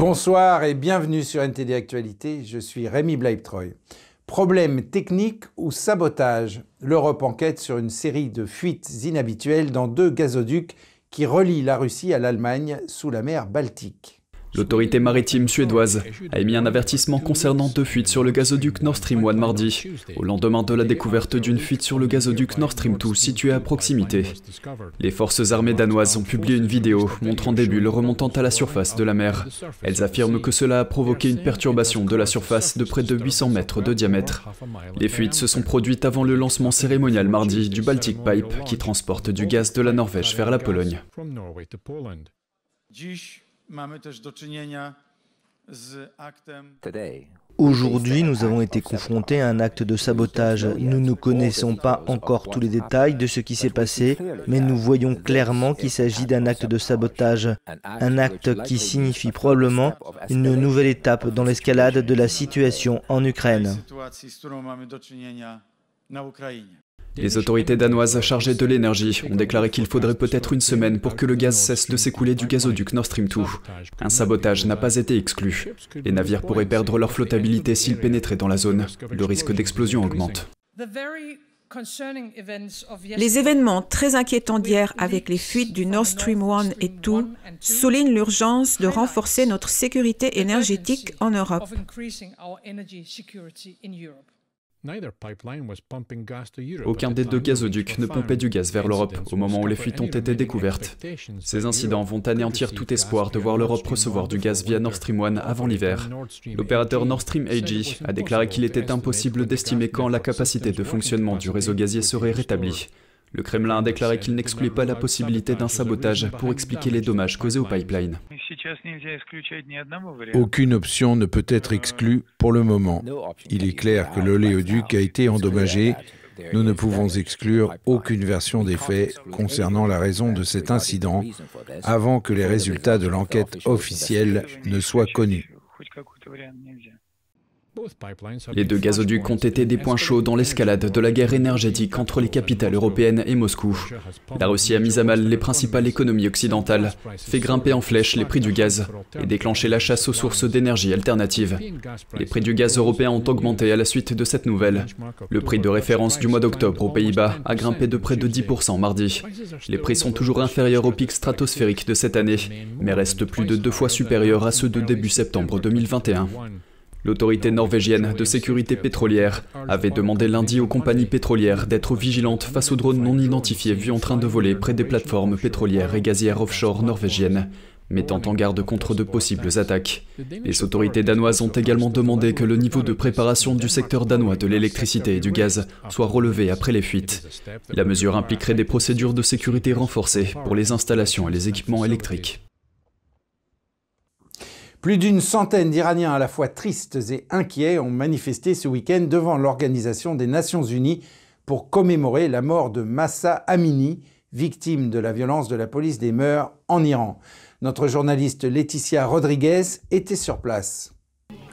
Bonsoir et bienvenue sur NTD Actualité, je suis Rémi Bleibtreuil. Problème technique ou sabotage? L'Europe enquête sur une série de fuites inhabituelles dans deux gazoducs qui relient la Russie à l'Allemagne sous la mer Baltique. L'autorité maritime suédoise a émis un avertissement concernant deux fuites sur le gazoduc Nord Stream 1 mardi, au lendemain de la découverte d'une fuite sur le gazoduc Nord Stream 2 situé à proximité. Les forces armées danoises ont publié une vidéo montrant des bulles remontant à la surface de la mer. Elles affirment que cela a provoqué une perturbation de la surface de près de 800 mètres de diamètre. Les fuites se sont produites avant le lancement cérémonial mardi du Baltic Pipe qui transporte du gaz de la Norvège vers la Pologne. Aujourd'hui, nous avons été confrontés à un acte de sabotage. Nous ne connaissons pas encore tous les détails de ce qui s'est passé, mais nous voyons clairement qu'il s'agit d'un acte de sabotage. Un acte qui signifie probablement une nouvelle étape dans l'escalade de la situation en Ukraine. Les autorités danoises chargées de l'énergie ont déclaré qu'il faudrait peut-être une semaine pour que le gaz cesse de s'écouler du gazoduc Nord Stream 2. Un sabotage n'a pas été exclu. Les navires pourraient perdre leur flottabilité s'ils pénétraient dans la zone. Le risque d'explosion augmente. Les événements très inquiétants d'hier avec les fuites du Nord Stream 1 et 2 soulignent l'urgence de renforcer notre sécurité énergétique en Europe. Aucun des deux gazoducs ne pompait du gaz vers l'Europe au moment où les fuites ont été découvertes. Ces incidents vont anéantir tout espoir de voir l'Europe recevoir du gaz via Nord Stream 1 avant l'hiver. L'opérateur Nord Stream AG a déclaré qu'il était impossible d'estimer quand la capacité de fonctionnement du réseau gazier serait rétablie. Le Kremlin a déclaré qu'il n'excluait pas la possibilité d'un sabotage pour expliquer les dommages causés au pipeline. Aucune option ne peut être exclue pour le moment. Il est clair que l'oléoduc a été endommagé. Nous ne pouvons exclure aucune version des faits concernant la raison de cet incident avant que les résultats de l'enquête officielle ne soient connus. Les deux gazoducs ont été des points chauds dans l'escalade de la guerre énergétique entre les capitales européennes et Moscou. La Russie a mis à mal les principales économies occidentales, fait grimper en flèche les prix du gaz et déclenché la chasse aux sources d'énergie alternatives. Les prix du gaz européen ont augmenté à la suite de cette nouvelle. Le prix de référence du mois d'octobre aux Pays-Bas a grimpé de près de 10% mardi. Les prix sont toujours inférieurs au pic stratosphérique de cette année, mais restent plus de deux fois supérieurs à ceux de début septembre 2021. L'autorité norvégienne de sécurité pétrolière avait demandé lundi aux compagnies pétrolières d'être vigilantes face aux drones non identifiés vus en train de voler près des plateformes pétrolières et gazières offshore norvégiennes, mettant en garde contre de possibles attaques. Les autorités danoises ont également demandé que le niveau de préparation du secteur danois de l'électricité et du gaz soit relevé après les fuites. La mesure impliquerait des procédures de sécurité renforcées pour les installations et les équipements électriques. Plus d'une centaine d'Iraniens à la fois tristes et inquiets ont manifesté ce week-end devant l'Organisation des Nations Unies pour commémorer la mort de Massa Amini, victime de la violence de la police des mœurs en Iran. Notre journaliste Laetitia Rodriguez était sur place.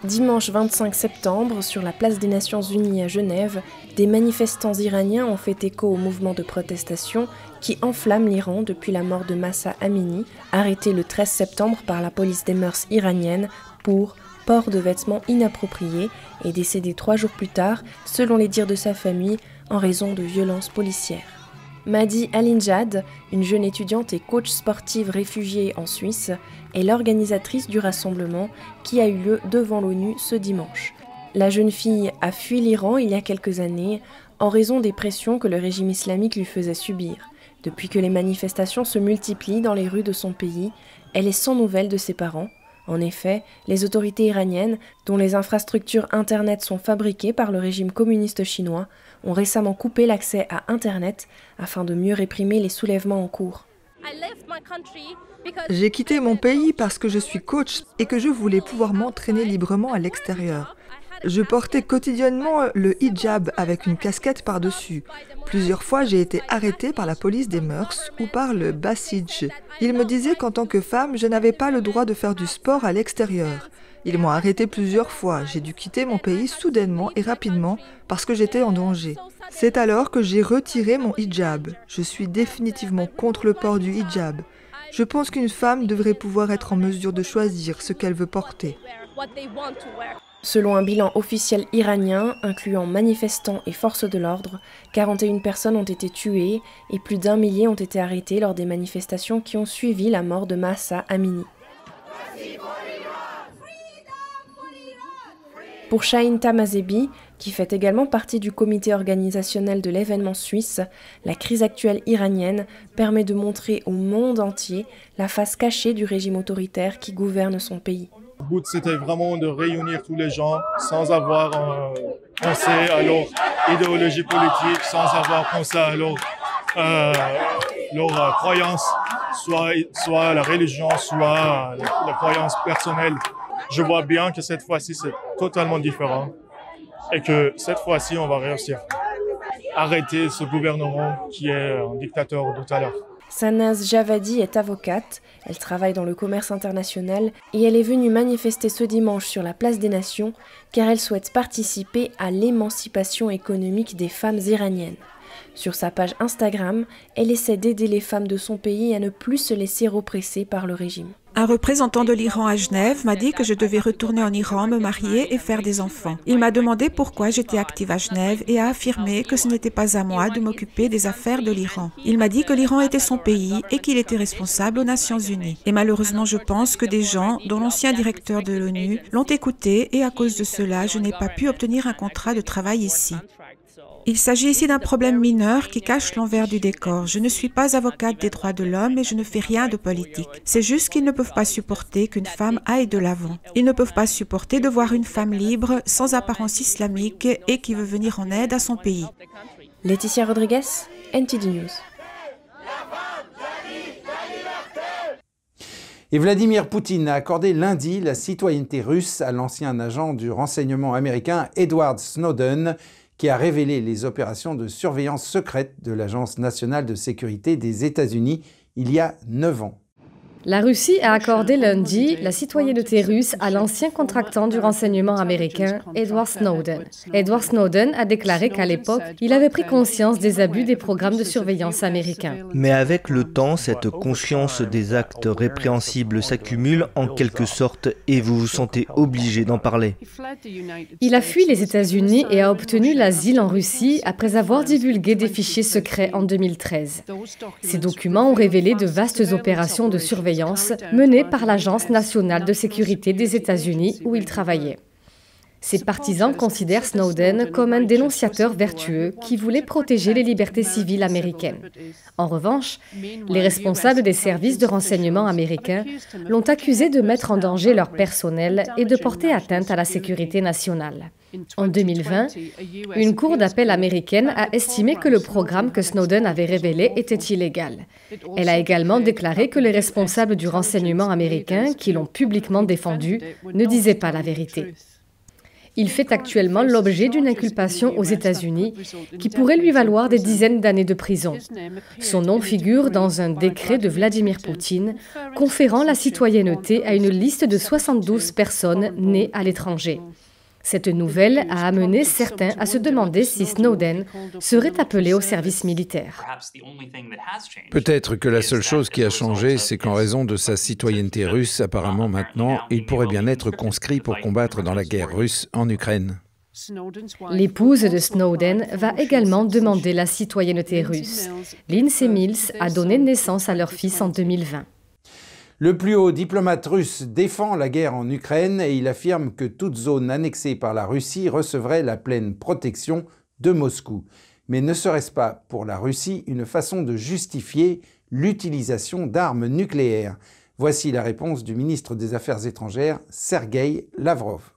Dimanche 25 septembre, sur la place des Nations Unies à Genève, des manifestants iraniens ont fait écho au mouvement de protestation qui enflamme l'Iran depuis la mort de Massa Amini, arrêté le 13 septembre par la police des mœurs iraniennes pour port de vêtements inappropriés et décédé trois jours plus tard, selon les dires de sa famille, en raison de violences policières. Madi Alinjad, une jeune étudiante et coach sportive réfugiée en Suisse, est l'organisatrice du rassemblement qui a eu lieu devant l'ONU ce dimanche. La jeune fille a fui l'Iran il y a quelques années en raison des pressions que le régime islamique lui faisait subir. Depuis que les manifestations se multiplient dans les rues de son pays, elle est sans nouvelles de ses parents. En effet, les autorités iraniennes, dont les infrastructures Internet sont fabriquées par le régime communiste chinois, ont récemment coupé l'accès à Internet afin de mieux réprimer les soulèvements en cours. J'ai quitté mon pays parce que je suis coach et que je voulais pouvoir m'entraîner librement à l'extérieur. Je portais quotidiennement le hijab avec une casquette par-dessus. Plusieurs fois, j'ai été arrêtée par la police des mœurs ou par le Basij. Ils me disaient qu'en tant que femme, je n'avais pas le droit de faire du sport à l'extérieur. Ils m'ont arrêté plusieurs fois. J'ai dû quitter mon pays soudainement et rapidement parce que j'étais en danger. C'est alors que j'ai retiré mon hijab. Je suis définitivement contre le port du hijab. Je pense qu'une femme devrait pouvoir être en mesure de choisir ce qu'elle veut porter. Selon un bilan officiel iranien, incluant manifestants et forces de l'ordre, 41 personnes ont été tuées et plus d'un millier ont été arrêtés lors des manifestations qui ont suivi la mort de Massa Amini. Pour Shahin Tamazebi, qui fait également partie du comité organisationnel de l'événement suisse, la crise actuelle iranienne permet de montrer au monde entier la face cachée du régime autoritaire qui gouverne son pays. Le but, c'était vraiment de réunir tous les gens sans avoir euh, pensé à leur idéologie politique, sans avoir pensé à leur, euh, leur euh, croyance, soit, soit la religion, soit la croyance personnelle. Je vois bien que cette fois-ci, c'est totalement différent et que cette fois-ci, on va réussir arrêter ce gouvernement qui est un dictateur tout à l'heure. Sanaz Javadi est avocate, elle travaille dans le commerce international et elle est venue manifester ce dimanche sur la place des Nations car elle souhaite participer à l'émancipation économique des femmes iraniennes. Sur sa page Instagram, elle essaie d'aider les femmes de son pays à ne plus se laisser oppresser par le régime. Un représentant de l'Iran à Genève m'a dit que je devais retourner en Iran, me marier et faire des enfants. Il m'a demandé pourquoi j'étais active à Genève et a affirmé que ce n'était pas à moi de m'occuper des affaires de l'Iran. Il m'a dit que l'Iran était son pays et qu'il était responsable aux Nations Unies. Et malheureusement, je pense que des gens, dont l'ancien directeur de l'ONU, l'ont écouté et à cause de cela, je n'ai pas pu obtenir un contrat de travail ici. Il s'agit ici d'un problème mineur qui cache l'envers du décor. Je ne suis pas avocate des droits de l'homme et je ne fais rien de politique. C'est juste qu'ils ne peuvent pas supporter qu'une femme aille de l'avant. Ils ne peuvent pas supporter de voir une femme libre, sans apparence islamique et qui veut venir en aide à son pays. Laetitia Rodriguez, NTD News. Et Vladimir Poutine a accordé lundi la citoyenneté russe à l'ancien agent du renseignement américain Edward Snowden, qui a révélé les opérations de surveillance secrète de l'Agence nationale de sécurité des États-Unis il y a neuf ans. La Russie a accordé lundi la citoyenneté russe à l'ancien contractant du renseignement américain Edward Snowden. Edward Snowden a déclaré qu'à l'époque, il avait pris conscience des abus des programmes de surveillance américains. Mais avec le temps, cette conscience des actes répréhensibles s'accumule en quelque sorte et vous vous sentez obligé d'en parler. Il a fui les États-Unis et a obtenu l'asile en Russie après avoir divulgué des fichiers secrets en 2013. Ces documents ont révélé de vastes opérations de surveillance menée par l'Agence nationale de sécurité des États-Unis où il travaillait. Ses partisans considèrent Snowden comme un dénonciateur vertueux qui voulait protéger les libertés civiles américaines. En revanche, les responsables des services de renseignement américains l'ont accusé de mettre en danger leur personnel et de porter atteinte à la sécurité nationale. En 2020, une cour d'appel américaine a estimé que le programme que Snowden avait révélé était illégal. Elle a également déclaré que les responsables du renseignement américain, qui l'ont publiquement défendu, ne disaient pas la vérité. Il fait actuellement l'objet d'une inculpation aux États-Unis qui pourrait lui valoir des dizaines d'années de prison. Son nom figure dans un décret de Vladimir Poutine conférant la citoyenneté à une liste de 72 personnes nées à l'étranger. Cette nouvelle a amené certains à se demander si Snowden serait appelé au service militaire. Peut-être que la seule chose qui a changé, c'est qu'en raison de sa citoyenneté russe, apparemment maintenant, il pourrait bien être conscrit pour combattre dans la guerre russe en Ukraine. L'épouse de Snowden va également demander la citoyenneté russe. Lindsay Mills a donné naissance à leur fils en 2020. Le plus haut diplomate russe défend la guerre en Ukraine et il affirme que toute zone annexée par la Russie recevrait la pleine protection de Moscou. Mais ne serait-ce pas pour la Russie une façon de justifier l'utilisation d'armes nucléaires? Voici la réponse du ministre des Affaires étrangères, Sergei Lavrov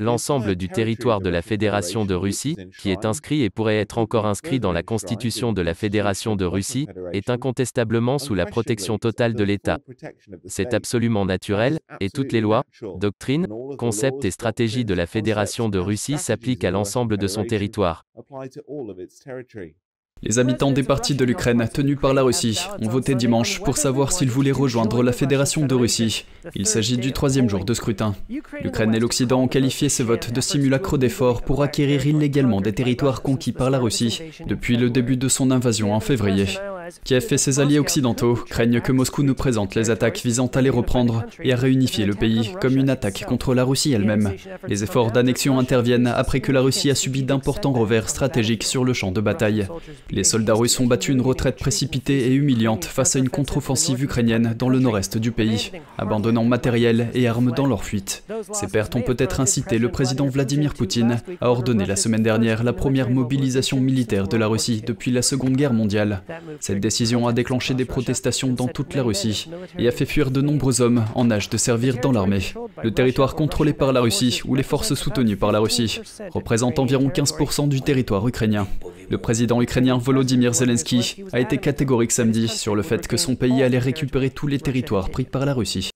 l'ensemble du territoire de la Fédération de Russie, qui est inscrit et pourrait être encore inscrit dans la Constitution de la Fédération de Russie, est incontestablement sous la protection totale de l'État. C'est absolument naturel, et toutes les lois, doctrines, concepts et stratégies de la Fédération de Russie s'appliquent à l'ensemble de son territoire. Les habitants des parties de l'Ukraine tenues par la Russie ont voté dimanche pour savoir s'ils voulaient rejoindre la Fédération de Russie. Il s'agit du troisième jour de scrutin. L'Ukraine et l'Occident ont qualifié ces votes de simulacre d'efforts pour acquérir illégalement des territoires conquis par la Russie depuis le début de son invasion en février. Kiev et ses alliés occidentaux craignent que Moscou ne présente les attaques visant à les reprendre et à réunifier le pays comme une attaque contre la Russie elle-même. Les efforts d'annexion interviennent après que la Russie a subi d'importants revers stratégiques sur le champ de bataille. Les soldats russes ont battu une retraite précipitée et humiliante face à une contre-offensive ukrainienne dans le nord-est du pays, abandonnant matériel et armes dans leur fuite. Ces pertes ont peut-être incité le président Vladimir Poutine a ordonné la semaine dernière la première mobilisation militaire de la Russie depuis la Seconde Guerre mondiale. Décision a déclenché des protestations dans toute la Russie et a fait fuir de nombreux hommes en âge de servir dans l'armée. Le territoire contrôlé par la Russie ou les forces soutenues par la Russie représente environ 15% du territoire ukrainien. Le président ukrainien Volodymyr Zelensky a été catégorique samedi sur le fait que son pays allait récupérer tous les territoires pris par la Russie.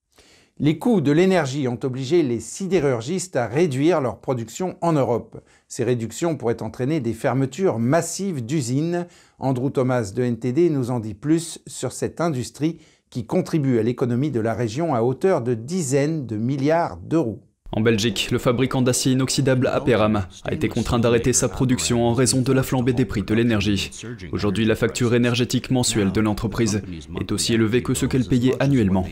Les coûts de l'énergie ont obligé les sidérurgistes à réduire leur production en Europe. Ces réductions pourraient entraîner des fermetures massives d'usines. Andrew Thomas de NTD nous en dit plus sur cette industrie qui contribue à l'économie de la région à hauteur de dizaines de milliards d'euros. En Belgique, le fabricant d'acier inoxydable Aperam a été contraint d'arrêter sa production en raison de la flambée des prix de l'énergie. Aujourd'hui, la facture énergétique mensuelle de l'entreprise est aussi élevée que ce qu'elle payait annuellement.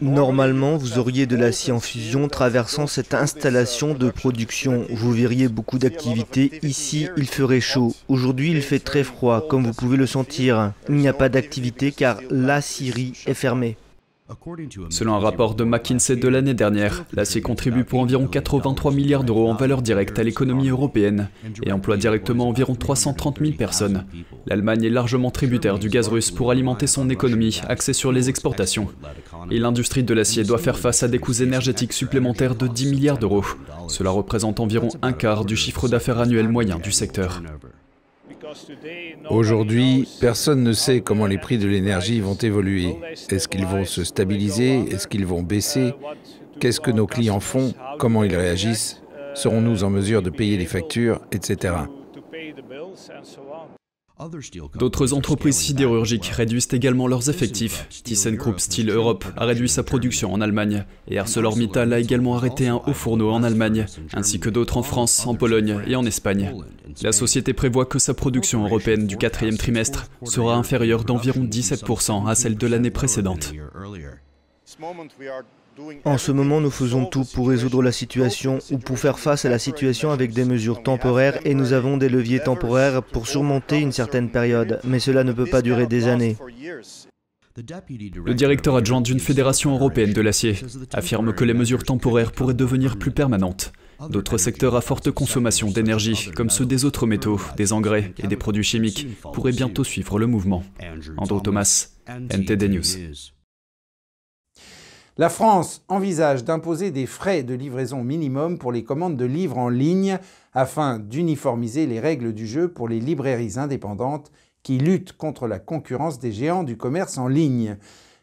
Normalement, vous auriez de l'acier en fusion traversant cette installation de production. Vous verriez beaucoup d'activités. Ici, il ferait chaud. Aujourd'hui, il fait très froid, comme vous pouvez le sentir. Il n'y a pas d'activité car la Syrie est fermée. Selon un rapport de McKinsey de l'année dernière, l'acier contribue pour environ 83 milliards d'euros en valeur directe à l'économie européenne et emploie directement environ 330 000 personnes. L'Allemagne est largement tributaire du gaz russe pour alimenter son économie axée sur les exportations. Et l'industrie de l'acier doit faire face à des coûts énergétiques supplémentaires de 10 milliards d'euros. Cela représente environ un quart du chiffre d'affaires annuel moyen du secteur. Aujourd'hui, personne ne sait comment les prix de l'énergie vont évoluer. Est-ce qu'ils vont se stabiliser? Est-ce qu'ils vont baisser? Qu'est-ce que nos clients font? Comment ils réagissent? Serons-nous en mesure de payer les factures, etc. D'autres entreprises sidérurgiques réduisent également leurs effectifs. ThyssenKrupp Steel Europe a réduit sa production en Allemagne et ArcelorMittal a également arrêté un haut fourneau en Allemagne, ainsi que d'autres en France, en Pologne et en Espagne. La société prévoit que sa production européenne du quatrième trimestre sera inférieure d'environ 17% à celle de l'année précédente. En ce moment, nous faisons tout pour résoudre la situation ou pour faire face à la situation avec des mesures temporaires et nous avons des leviers temporaires pour surmonter une certaine période, mais cela ne peut pas durer des années. Le directeur adjoint d'une fédération européenne de l'acier affirme que les mesures temporaires pourraient devenir plus permanentes. D'autres secteurs à forte consommation d'énergie, comme ceux des autres métaux, des engrais et des produits chimiques, pourraient bientôt suivre le mouvement. Andrew Thomas, NTD News. La France envisage d'imposer des frais de livraison minimum pour les commandes de livres en ligne afin d'uniformiser les règles du jeu pour les librairies indépendantes qui luttent contre la concurrence des géants du commerce en ligne.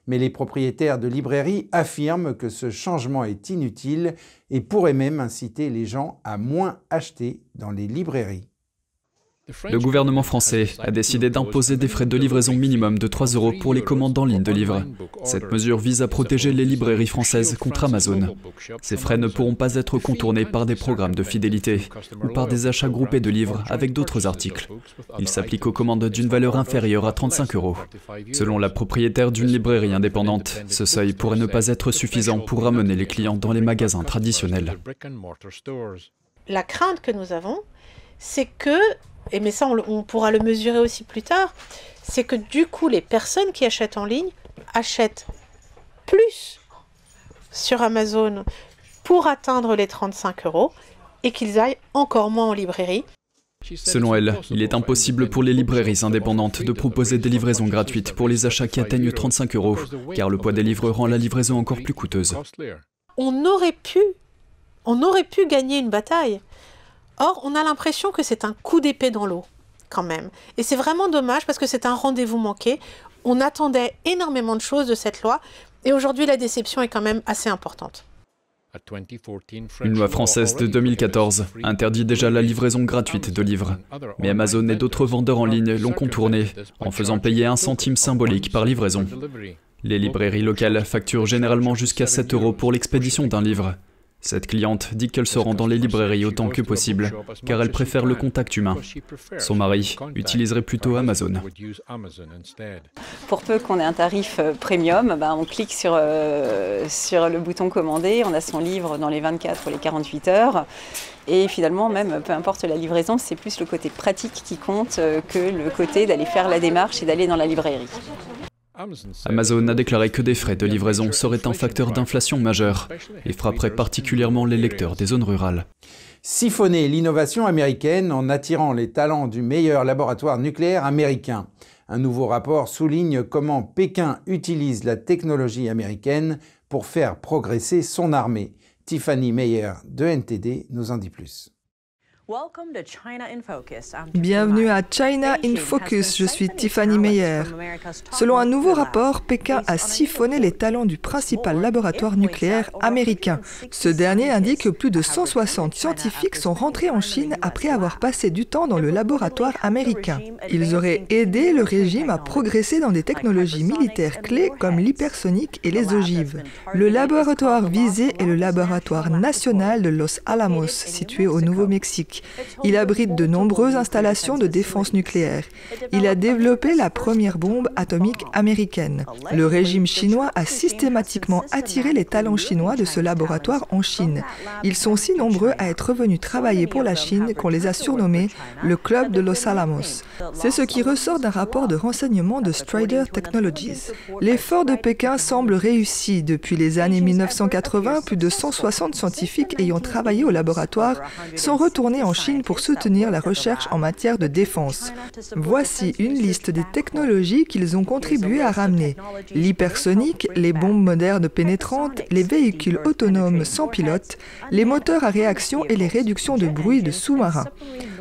Mais les propriétaires de librairies affirment que ce changement est inutile et pourrait même inciter les gens à moins acheter dans les librairies. Le gouvernement français a décidé d'imposer des frais de livraison minimum de 3 euros pour les commandes en ligne de livres. Cette mesure vise à protéger les librairies françaises contre Amazon. Ces frais ne pourront pas être contournés par des programmes de fidélité ou par des achats groupés de livres avec d'autres articles. Ils s'appliquent aux commandes d'une valeur inférieure à 35 euros. Selon la propriétaire d'une librairie indépendante, ce seuil pourrait ne pas être suffisant pour ramener les clients dans les magasins traditionnels. La crainte que nous avons, c'est que et mais ça on, pourra le mesurer aussi plus tard, c'est que du coup les personnes qui achètent en ligne achètent plus sur Amazon pour atteindre les 35 euros et qu'ils aillent encore moins en librairie. Selon elle, il est impossible pour les librairies indépendantes de proposer des livraisons gratuites pour les achats qui atteignent 35 euros, car le poids des livres rend la livraison encore plus coûteuse. On aurait pu, on aurait pu gagner une bataille. Or, on a l'impression que c'est un coup d'épée dans l'eau, quand même. Et c'est vraiment dommage parce que c'est un rendez-vous manqué. On attendait énormément de choses de cette loi, et aujourd'hui la déception est quand même assez importante. Une loi française de 2014 interdit déjà la livraison gratuite de livres. Mais Amazon et d'autres vendeurs en ligne l'ont contourné en faisant payer un centime symbolique par livraison. Les librairies locales facturent généralement jusqu'à 7 euros pour l'expédition d'un livre. Cette cliente dit qu'elle se rend dans les librairies autant que possible, car elle préfère le contact humain. Son mari utiliserait plutôt Amazon. Pour peu qu'on ait un tarif euh, premium, bah, on clique sur, euh, sur le bouton commander, on a son livre dans les 24 ou les 48 heures. Et finalement, même peu importe la livraison, c'est plus le côté pratique qui compte euh, que le côté d'aller faire la démarche et d'aller dans la librairie. Amazon a déclaré que des frais de livraison seraient un facteur d'inflation majeur et frapperait particulièrement les lecteurs des zones rurales. Siphonner l'innovation américaine en attirant les talents du meilleur laboratoire nucléaire américain. Un nouveau rapport souligne comment Pékin utilise la technologie américaine pour faire progresser son armée. Tiffany Meyer de NTD nous en dit plus. Bienvenue à China in Focus, je suis Tiffany Meyer. Selon un nouveau rapport, Pékin a siphonné les talents du principal laboratoire nucléaire américain. Ce dernier indique que plus de 160 scientifiques sont rentrés en Chine après avoir passé du temps dans le laboratoire américain. Ils auraient aidé le régime à progresser dans des technologies militaires clés comme l'hypersonique et les ogives. Le laboratoire visé est le laboratoire national de Los Alamos, situé au Nouveau-Mexique. Il abrite de nombreuses installations de défense nucléaire. Il a développé la première bombe atomique américaine. Le régime chinois a systématiquement attiré les talents chinois de ce laboratoire en Chine. Ils sont si nombreux à être venus travailler pour la Chine qu'on les a surnommés le Club de Los Alamos. C'est ce qui ressort d'un rapport de renseignement de Strider Technologies. L'effort de Pékin semble réussi. Depuis les années 1980, plus de 160 scientifiques ayant travaillé au laboratoire sont retournés en Chine pour soutenir la recherche en matière de défense. Voici une liste des technologies qu'ils ont contribué à ramener. L'hypersonique, les bombes modernes pénétrantes, les véhicules autonomes sans pilote, les moteurs à réaction et les réductions de bruit de sous-marins.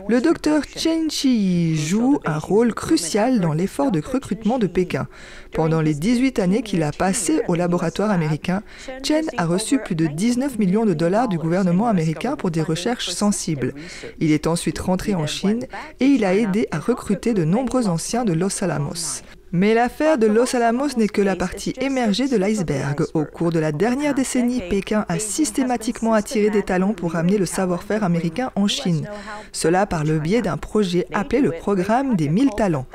Le docteur Chen Chi joue un rôle crucial dans l'effort de recrutement de Pékin. Pendant les 18 années qu'il a passées au laboratoire américain, Chen a reçu plus de 19 millions de dollars du gouvernement américain pour des recherches sensibles. Il est ensuite rentré en Chine et il a aidé à recruter de nombreux anciens de Los Alamos. Mais l'affaire de Los Alamos n'est que la partie émergée de l'iceberg. Au cours de la dernière décennie, Pékin a systématiquement attiré des talents pour ramener le savoir-faire américain en Chine. Cela par le biais d'un projet appelé le programme des 1000 talents.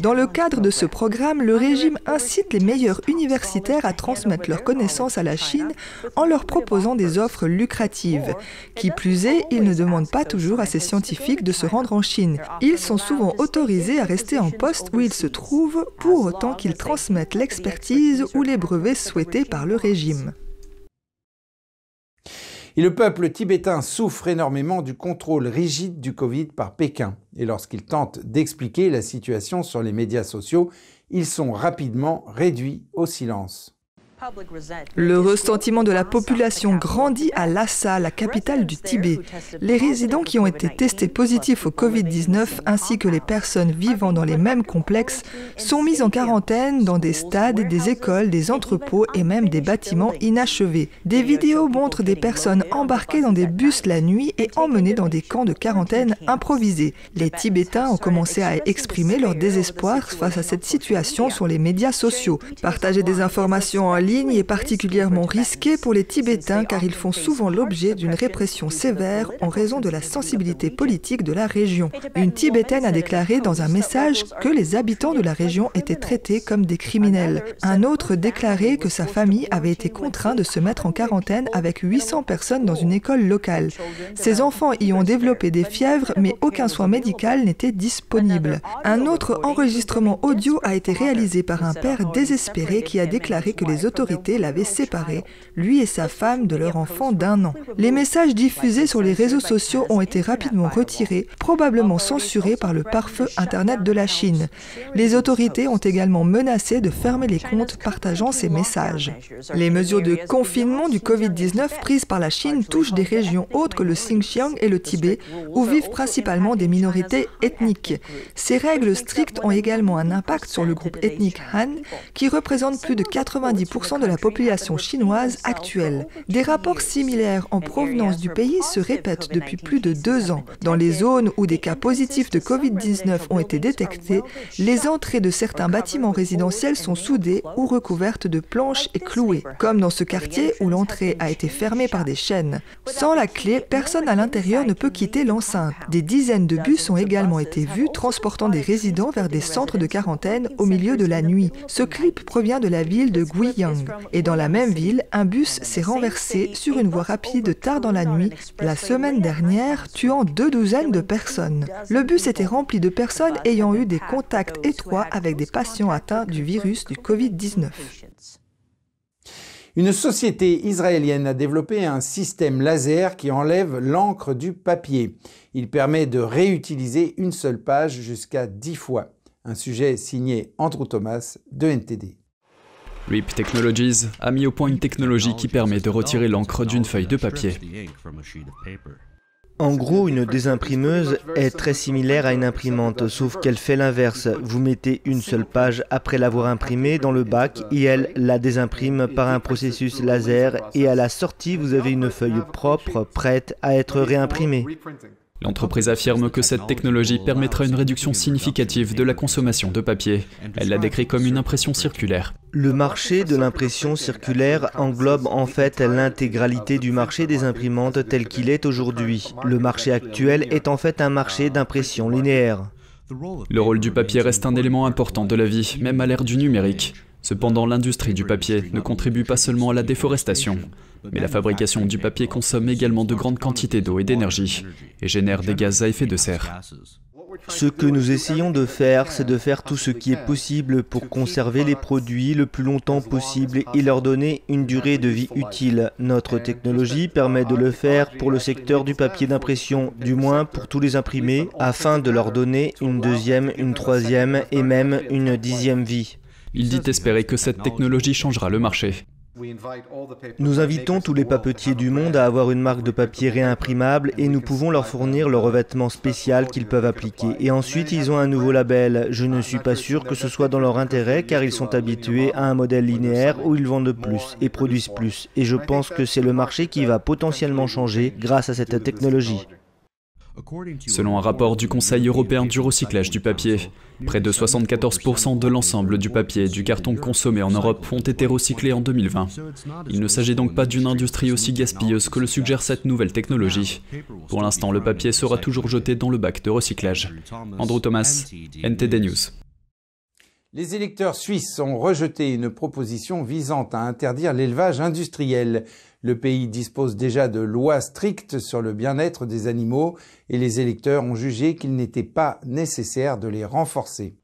Dans le cadre de ce programme, le régime incite les meilleurs universitaires à transmettre leurs connaissances à la Chine en leur proposant des offres lucratives. Qui plus est, ils ne demandent pas toujours à ces scientifiques de se rendre en Chine. Ils sont souvent autorisés à rester en poste où ils se trouvent pour autant qu'ils transmettent l'expertise ou les brevets souhaités par le régime. Et le peuple tibétain souffre énormément du contrôle rigide du Covid par Pékin. Et lorsqu'ils tentent d'expliquer la situation sur les médias sociaux, ils sont rapidement réduits au silence. Le ressentiment de la population grandit à Lhasa, la capitale du Tibet. Les résidents qui ont été testés positifs au Covid-19 ainsi que les personnes vivant dans les mêmes complexes sont mis en quarantaine dans des stades, des écoles, des entrepôts et même des bâtiments inachevés. Des vidéos montrent des personnes embarquées dans des bus la nuit et emmenées dans des camps de quarantaine improvisés. Les Tibétains ont commencé à exprimer leur désespoir face à cette situation sur les médias sociaux. Partager des informations en ligne ligne est particulièrement risquée pour les Tibétains car ils font souvent l'objet d'une répression sévère en raison de la sensibilité politique de la région. Une Tibétaine a déclaré dans un message que les habitants de la région étaient traités comme des criminels. Un autre déclarait que sa famille avait été contrainte de se mettre en quarantaine avec 800 personnes dans une école locale. Ses enfants y ont développé des fièvres mais aucun soin médical n'était disponible. Un autre enregistrement audio a été réalisé par un père désespéré qui a déclaré que les autorités l'avaient séparé, lui et sa femme, de leur enfant d'un an. Les messages diffusés sur les réseaux sociaux ont été rapidement retirés, probablement censurés par le pare-feu Internet de la Chine. Les autorités ont également menacé de fermer les comptes partageant ces messages. Les mesures de confinement du Covid-19 prises par la Chine touchent des régions autres que le Xinjiang et le Tibet, où vivent principalement des minorités ethniques. Ces règles strictes ont également un impact sur le groupe ethnique Han, qui représente plus de 90% 30% de la population chinoise actuelle. Des rapports similaires en provenance du pays se répètent depuis plus de deux ans. Dans les zones où des cas positifs de COVID-19 ont été détectés, les entrées de certains bâtiments résidentiels sont soudées ou recouvertes de planches et clouées, comme dans ce quartier où l'entrée a été fermée par des chaînes. Sans la clé, personne à l'intérieur ne peut quitter l'enceinte. Des dizaines de bus ont également été vus transportant des résidents vers des centres de quarantaine au milieu de la nuit. Ce clip provient de la ville de Et dans la même ville, un bus s'est renversé sur une voie rapide tard dans la nuit la semaine dernière, tuant deux douzaines de personnes. Le bus était rempli de personnes ayant eu des contacts étroits avec des patients atteints du virus du Covid-19. Une société israélienne a développé un système laser qui enlève l'encre du papier. Il permet de réutiliser une seule page jusqu'à 10 fois. Un sujet signé Andrew Thomas de NTD. RIP Technologies a mis au point une technologie qui permet de retirer l'encre d'une feuille de papier. En gros, une désimprimeuse est très similaire à une imprimante, sauf qu'elle fait l'inverse. Vous mettez une seule page après l'avoir imprimée dans le bac et elle la désimprime par un processus laser et à la sortie, vous avez une feuille propre, prête à être réimprimée. L'entreprise affirme que cette technologie permettra une réduction significative de la consommation de papier. Elle la décrit comme une impression circulaire. Le marché de l'impression circulaire englobe en fait l'intégralité du marché des imprimantes tel qu'il est aujourd'hui. Le marché actuel est en fait un marché d'impression linéaire. Le rôle du papier reste un élément important de la vie, même à l'ère du numérique. Cependant, l'industrie du papier ne contribue pas seulement à la déforestation, mais la fabrication du papier consomme également de grandes quantités d'eau et d'énergie et génère des gaz à effet de serre. Ce que nous essayons de faire, c'est de faire tout ce qui est possible pour conserver les produits le plus longtemps possible et leur donner une durée de vie utile. Notre technologie permet de le faire pour le secteur du papier d'impression, du moins pour tous les imprimés, afin de leur donner une deuxième, une troisième et même une dixième vie. Il dit espérer que cette technologie changera le marché. Nous invitons tous les papetiers du monde à avoir une marque de papier réimprimable et nous pouvons leur fournir le revêtement spécial qu'ils peuvent appliquer. Et ensuite, ils ont un nouveau label. Je ne suis pas sûr que ce soit dans leur intérêt car ils sont habitués à un modèle linéaire où ils vendent plus et produisent plus. Et je pense que c'est le marché qui va potentiellement changer grâce à cette technologie. Selon un rapport du Conseil européen du recyclage du papier, près de 74% de l'ensemble du papier et du carton consommé en Europe ont été recyclés en 2020. Il ne s'agit donc pas d'une industrie aussi gaspilleuse que le suggère cette nouvelle technologie. Pour l'instant, le papier sera toujours jeté dans le bac de recyclage. Andrew Thomas, NTD News. Les électeurs suisses ont rejeté une proposition visant à interdire l'élevage industriel. Le pays dispose déjà de lois strictes sur le bien-être des animaux et les électeurs ont jugé qu'il n'était pas nécessaire de les renforcer.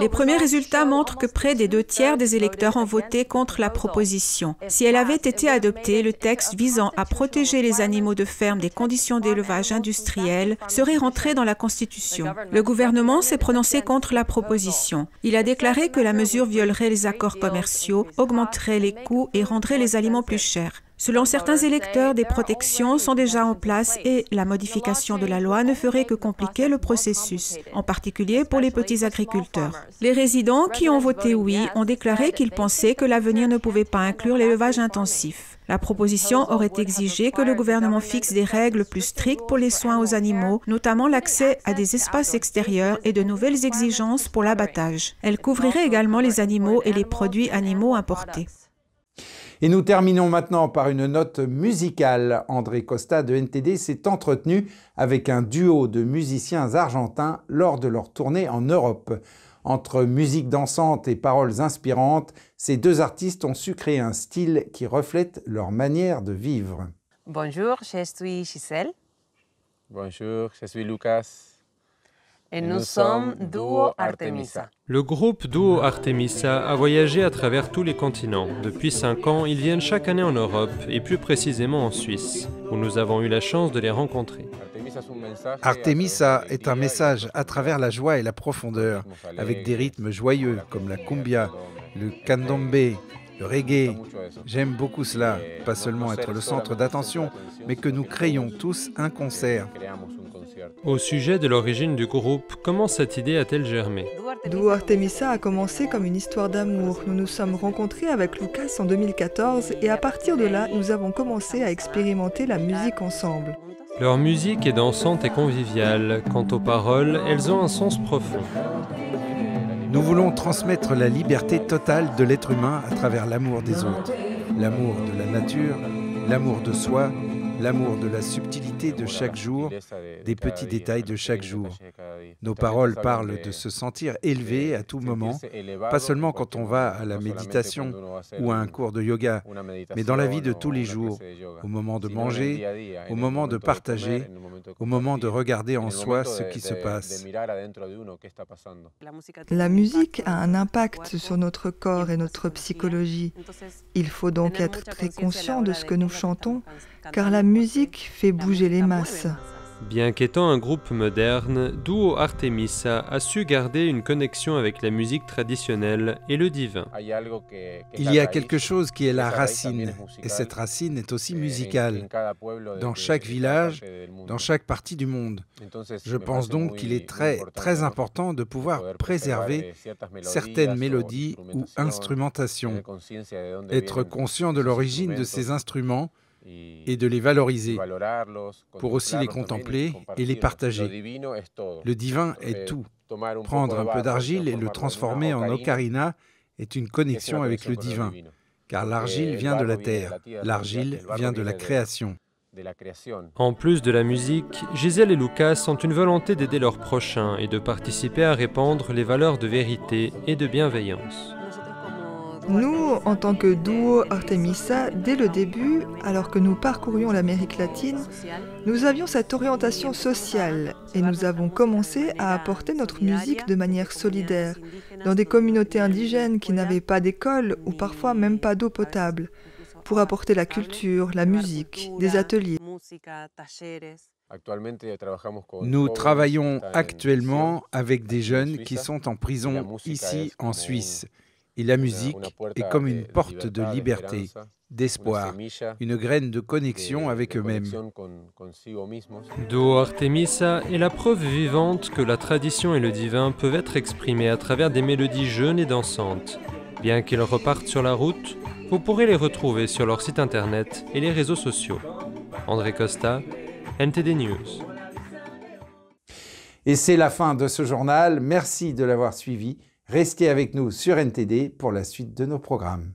Les premiers résultats montrent que près des deux tiers des électeurs ont voté contre la proposition. Si elle avait été adoptée, le texte visant à protéger les animaux de ferme des conditions d'élevage industriel serait rentré dans la Constitution. Le gouvernement s'est prononcé contre la proposition. Il a déclaré que la mesure violerait les accords commerciaux, augmenterait les coûts et rendrait les aliments plus chers. Selon certains électeurs, des protections sont déjà en place et la modification de la loi ne ferait que compliquer le processus, en particulier pour les petits agriculteurs. Les résidents qui ont voté oui ont déclaré qu'ils pensaient que l'avenir ne pouvait pas inclure l'élevage intensif. La proposition aurait exigé que le gouvernement fixe des règles plus strictes pour les soins aux animaux, notamment l'accès à des espaces extérieurs et de nouvelles exigences pour l'abattage. Elle couvrirait également les animaux et les produits animaux importés. Et nous terminons maintenant par une note musicale. André Costa de NTD s'est entretenu avec un duo de musiciens argentins lors de leur tournée en Europe. Entre musique dansante et paroles inspirantes, ces deux artistes ont su créer un style qui reflète leur manière de vivre. Bonjour, je suis Gisèle. Bonjour, je suis Lucas. Et nous sommes Duo Artemisa. Le groupe Duo Artemisa a voyagé à travers tous les continents. Depuis cinq ans, ils viennent chaque année en Europe et plus précisément en Suisse, où nous avons eu la chance de les rencontrer. Artemisa est un message à travers la joie et la profondeur, avec des rythmes joyeux comme la cumbia, le candombe, le reggae. J'aime beaucoup cela, pas seulement être le centre d'attention, mais que nous créions tous un concert. Au sujet de l'origine du groupe, comment cette idée a-t-elle germé? Duo Artemisa a commencé comme une histoire d'amour. Nous nous sommes rencontrés avec Lucas en 2014 et à partir de là, nous avons commencé à expérimenter la musique ensemble. Leur musique est dansante et conviviale. Quant aux paroles, elles ont un sens profond. Nous voulons transmettre la liberté totale de l'être humain à travers l'amour des autres, l'amour de la nature, l'amour de soi, l'amour de la subtilité de chaque jour, des petits détails de chaque jour. Nos paroles parlent de se sentir élevé à tout moment, pas seulement quand on va à la méditation ou à un cours de yoga, mais dans la vie de tous les jours, au moment de manger, au moment de partager, au moment de regarder en soi ce qui se passe. La musique a un impact sur notre corps et notre psychologie. Il faut donc être très conscient de ce que nous chantons, car la musique fait bouger les masses. Bien qu'étant un groupe moderne, Duo Artemisa a su garder une connexion avec la musique traditionnelle et le divin. Il y a quelque chose qui est la racine, et cette racine est aussi musicale, dans chaque village, dans chaque partie du monde. Je pense donc qu'il est très, très important de pouvoir préserver certaines mélodies ou instrumentations, être conscient de l'origine de ces instruments, et de les valoriser, pour aussi les contempler et les partager. Le divin est tout. Prendre un peu d'argile et le transformer en ocarina est une connexion avec le divin, car l'argile vient de la terre, l'argile vient de la création. En plus de la musique, Gisèle et Lucas ont une volonté d'aider leurs prochains et de participer à répandre les valeurs de vérité et de bienveillance. Nous, en tant que duo Artemisa, dès le début, alors que nous parcourions l'Amérique latine, nous avions cette orientation sociale et nous avons commencé à apporter notre musique de manière solidaire dans des communautés indigènes qui n'avaient pas d'école ou parfois même pas d'eau potable, pour apporter la culture, la musique, des ateliers. Nous travaillons actuellement avec des jeunes qui sont en prison ici en Suisse et la musique est comme une porte de liberté, d'espoir, une graine de connexion avec eux-mêmes. Do Artemisa est la preuve vivante que la tradition et le divin peuvent être exprimés à travers des mélodies jeunes et dansantes. Bien qu'ils repartent sur la route, vous pourrez les retrouver sur leur site internet et les réseaux sociaux. André Costa, NTD News. Et c'est la fin de ce journal. Merci de l'avoir suivi. Restez avec nous sur NTD pour la suite de nos programmes.